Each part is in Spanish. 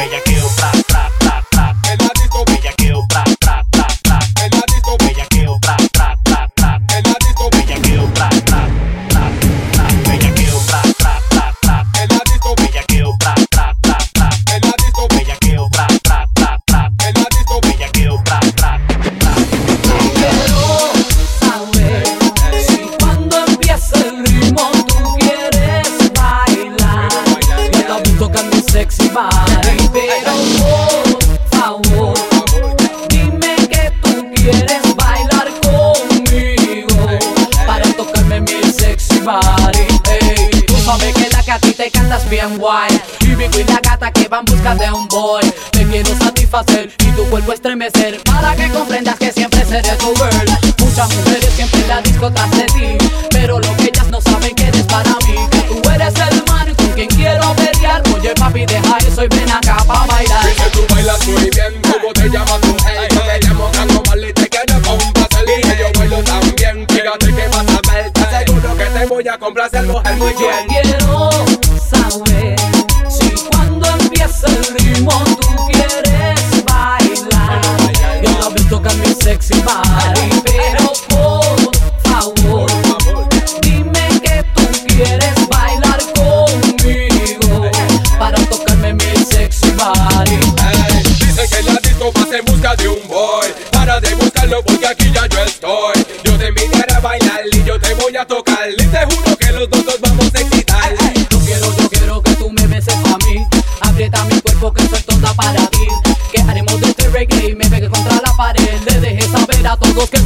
bella que y me pegué contra la pared. Le dejé saber a todos que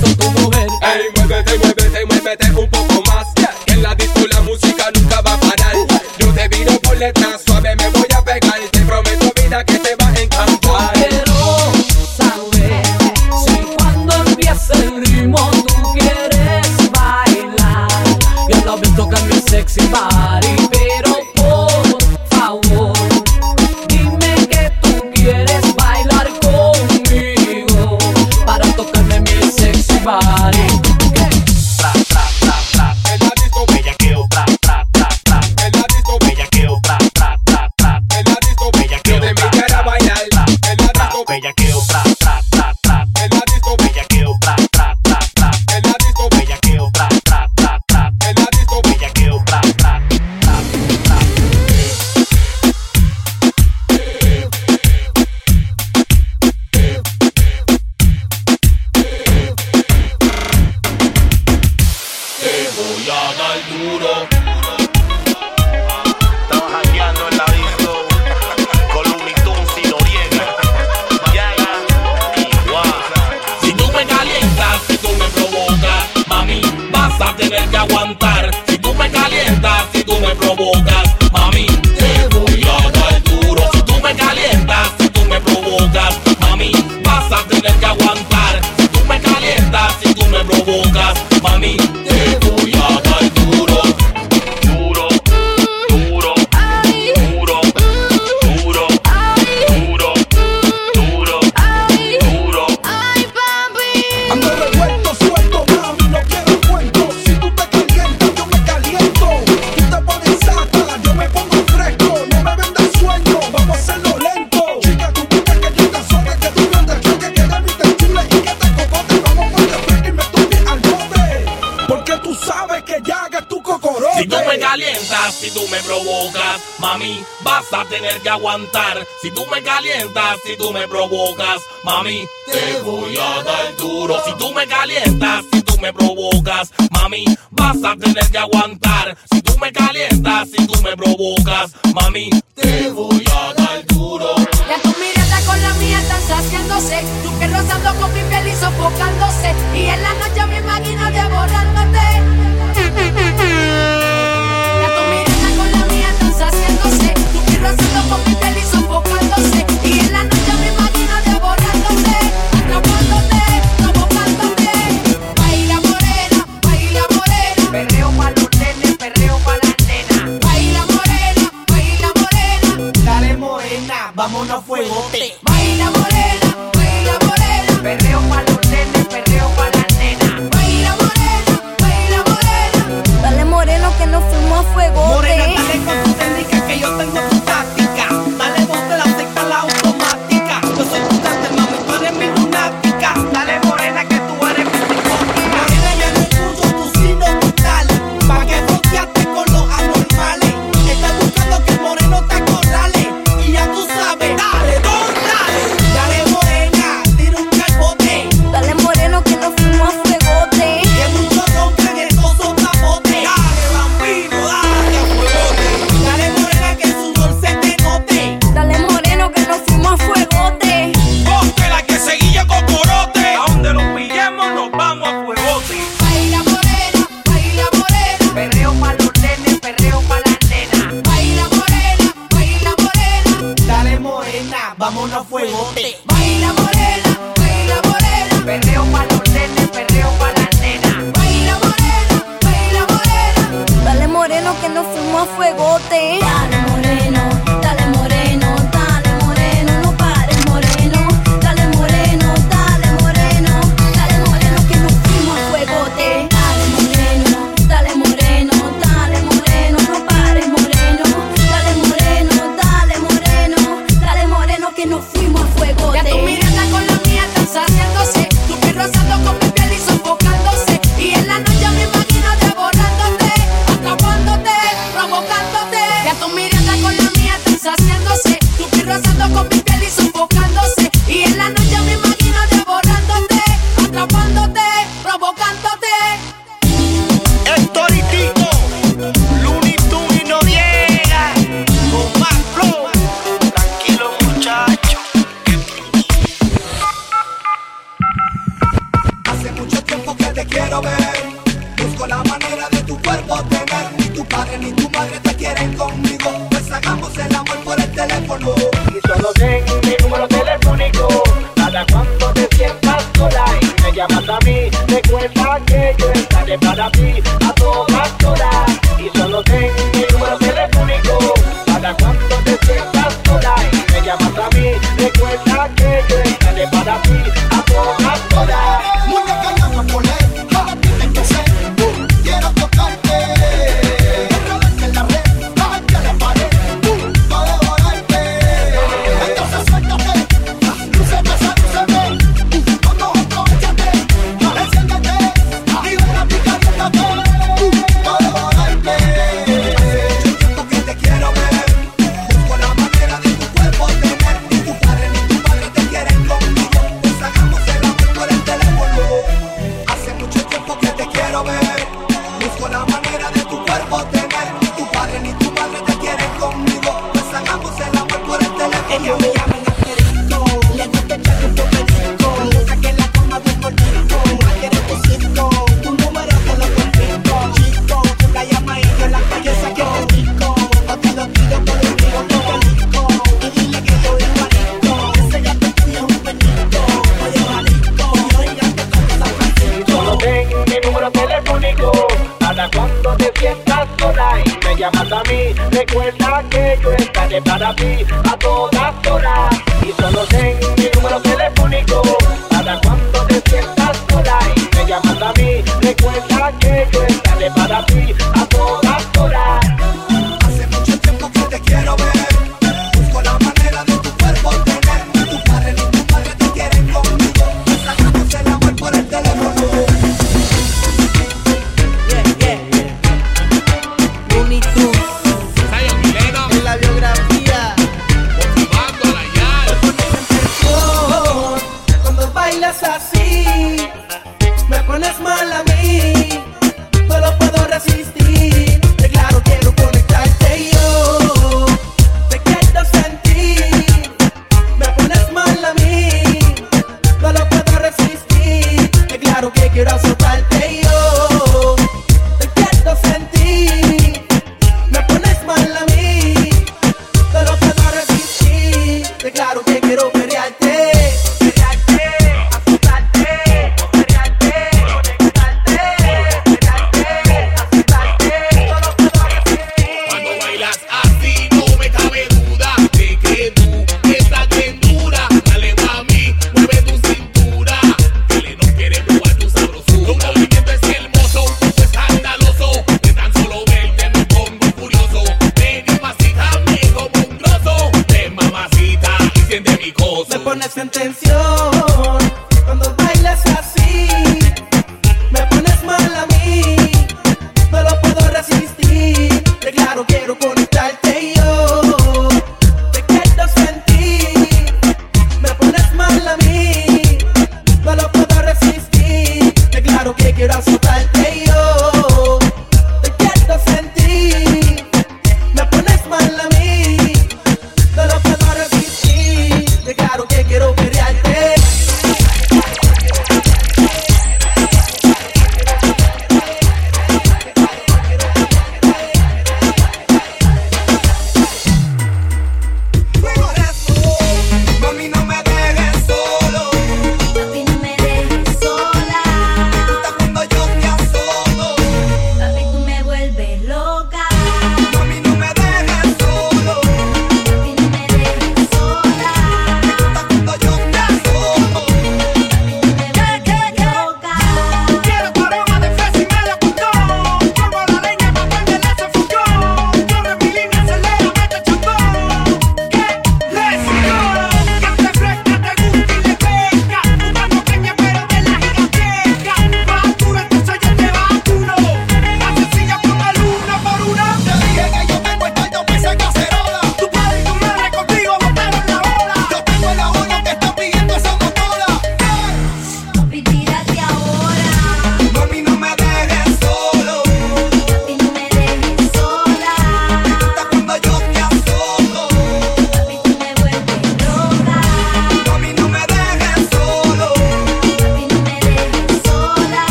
Si tú me calientas, si tú me provocas, mami, te voy a dar duro. Si tú me calientas, si tú me provocas, mami, vas a tener que aguantar. Si tú me calientas, si tú me provocas, mami, te voy a dar duro. Ya tu mirada con la mía están saciándose, tú que rozando con mi piel y sofocándose, y en la noche me imagino devorándote. Baila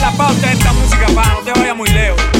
la pauta de esta música pa no te vaya muy lejos.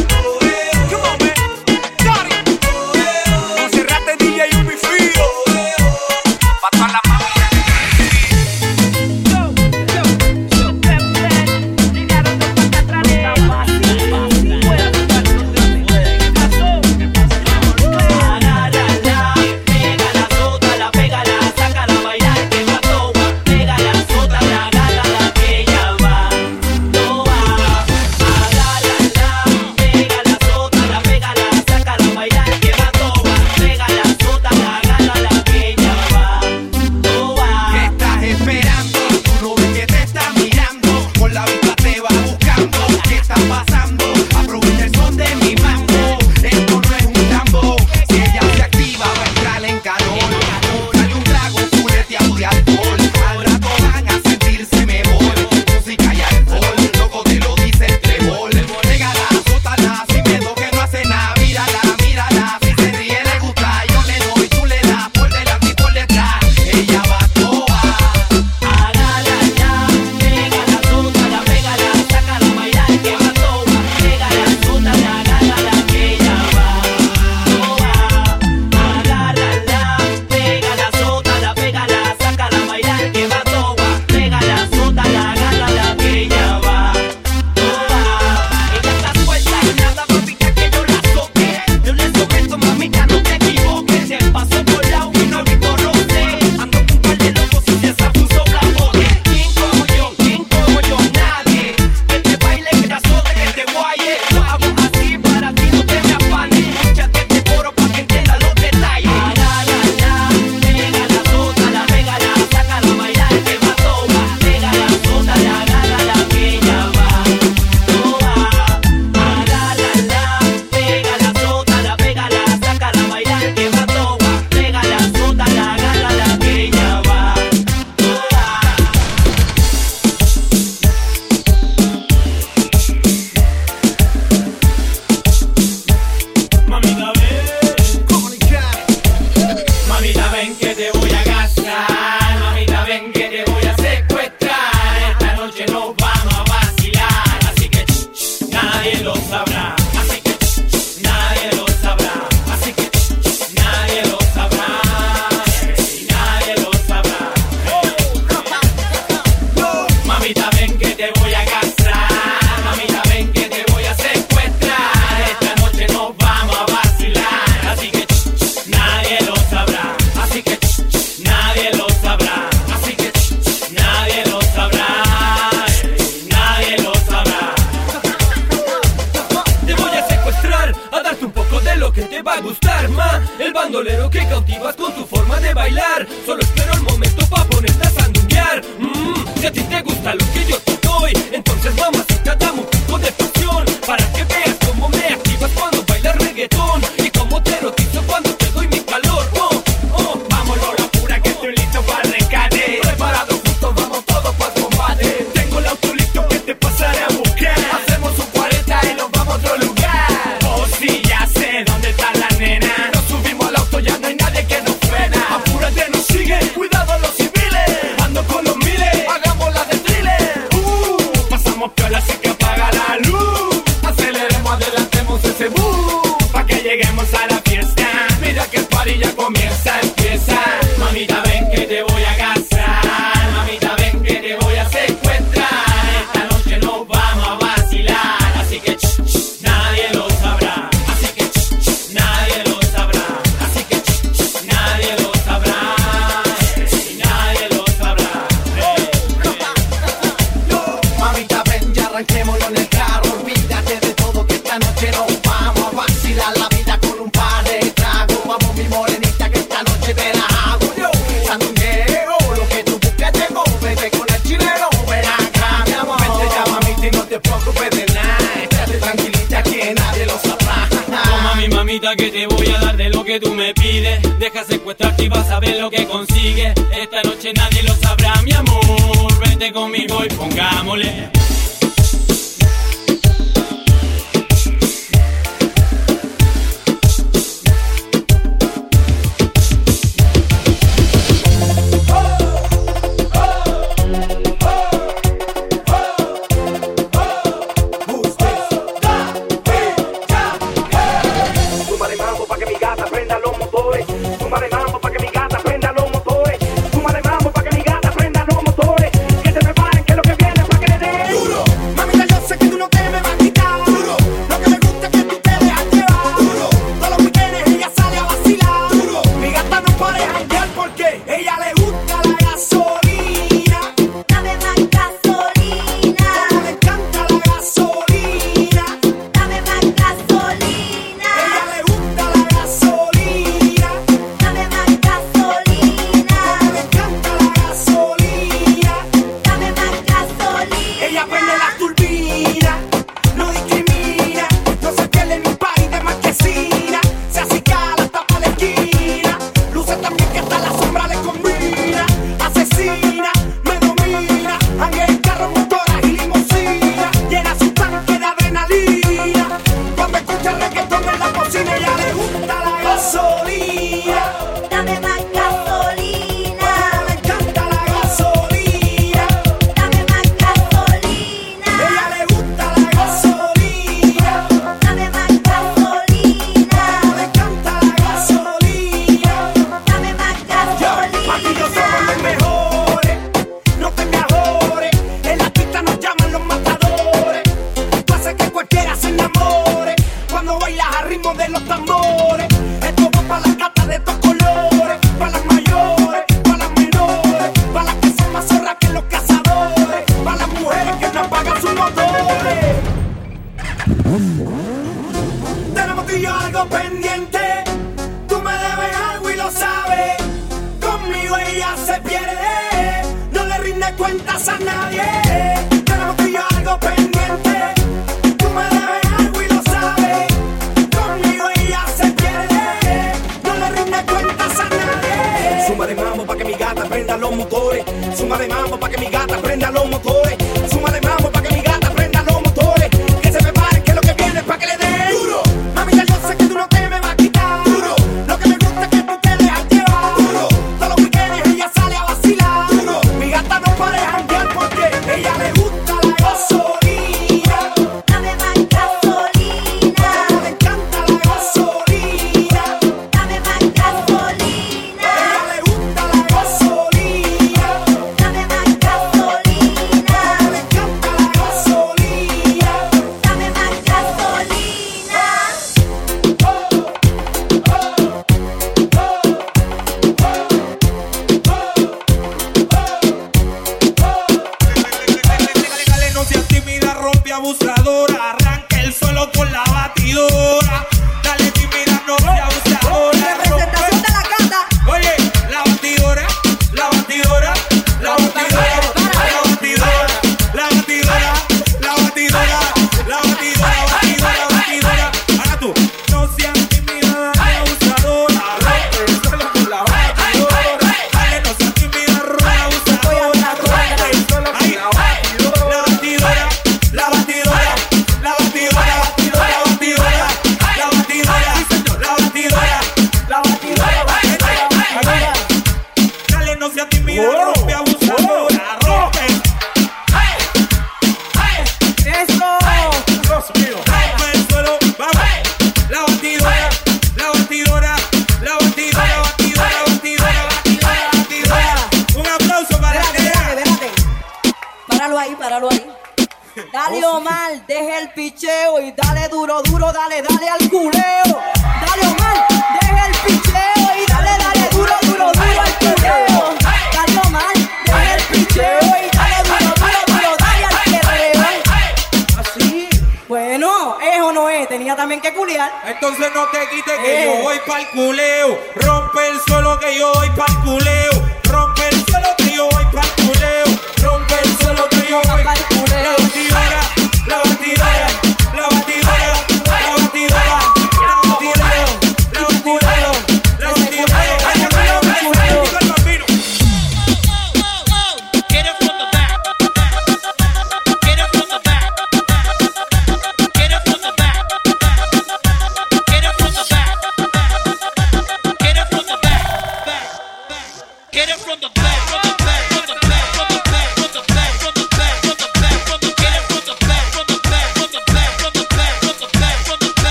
tenía también que culear. Entonces no te quites que yo eh. voy para el culeo. Rompe el suelo que yo voy para el culeo. Rompe el suelo que yo voy para el culeo. Rompe el suelo que yo voy para el culeo.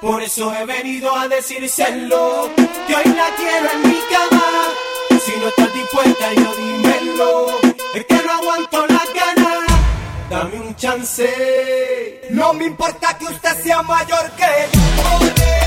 Por eso he venido a decírselo, que hoy la quiero en mi cama. Si no estás dispuesta, yo dímelo, es que no aguanto las ganas. Dame un chance. No me importa que usted sea mayor que yo.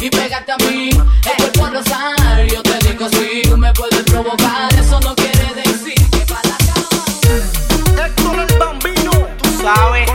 y pegarte a mí. El cuerpo yo te digo sí, tú me puedes provocar. Eso no quiere decir que para la cama. Héctor el bambino, tú sabes.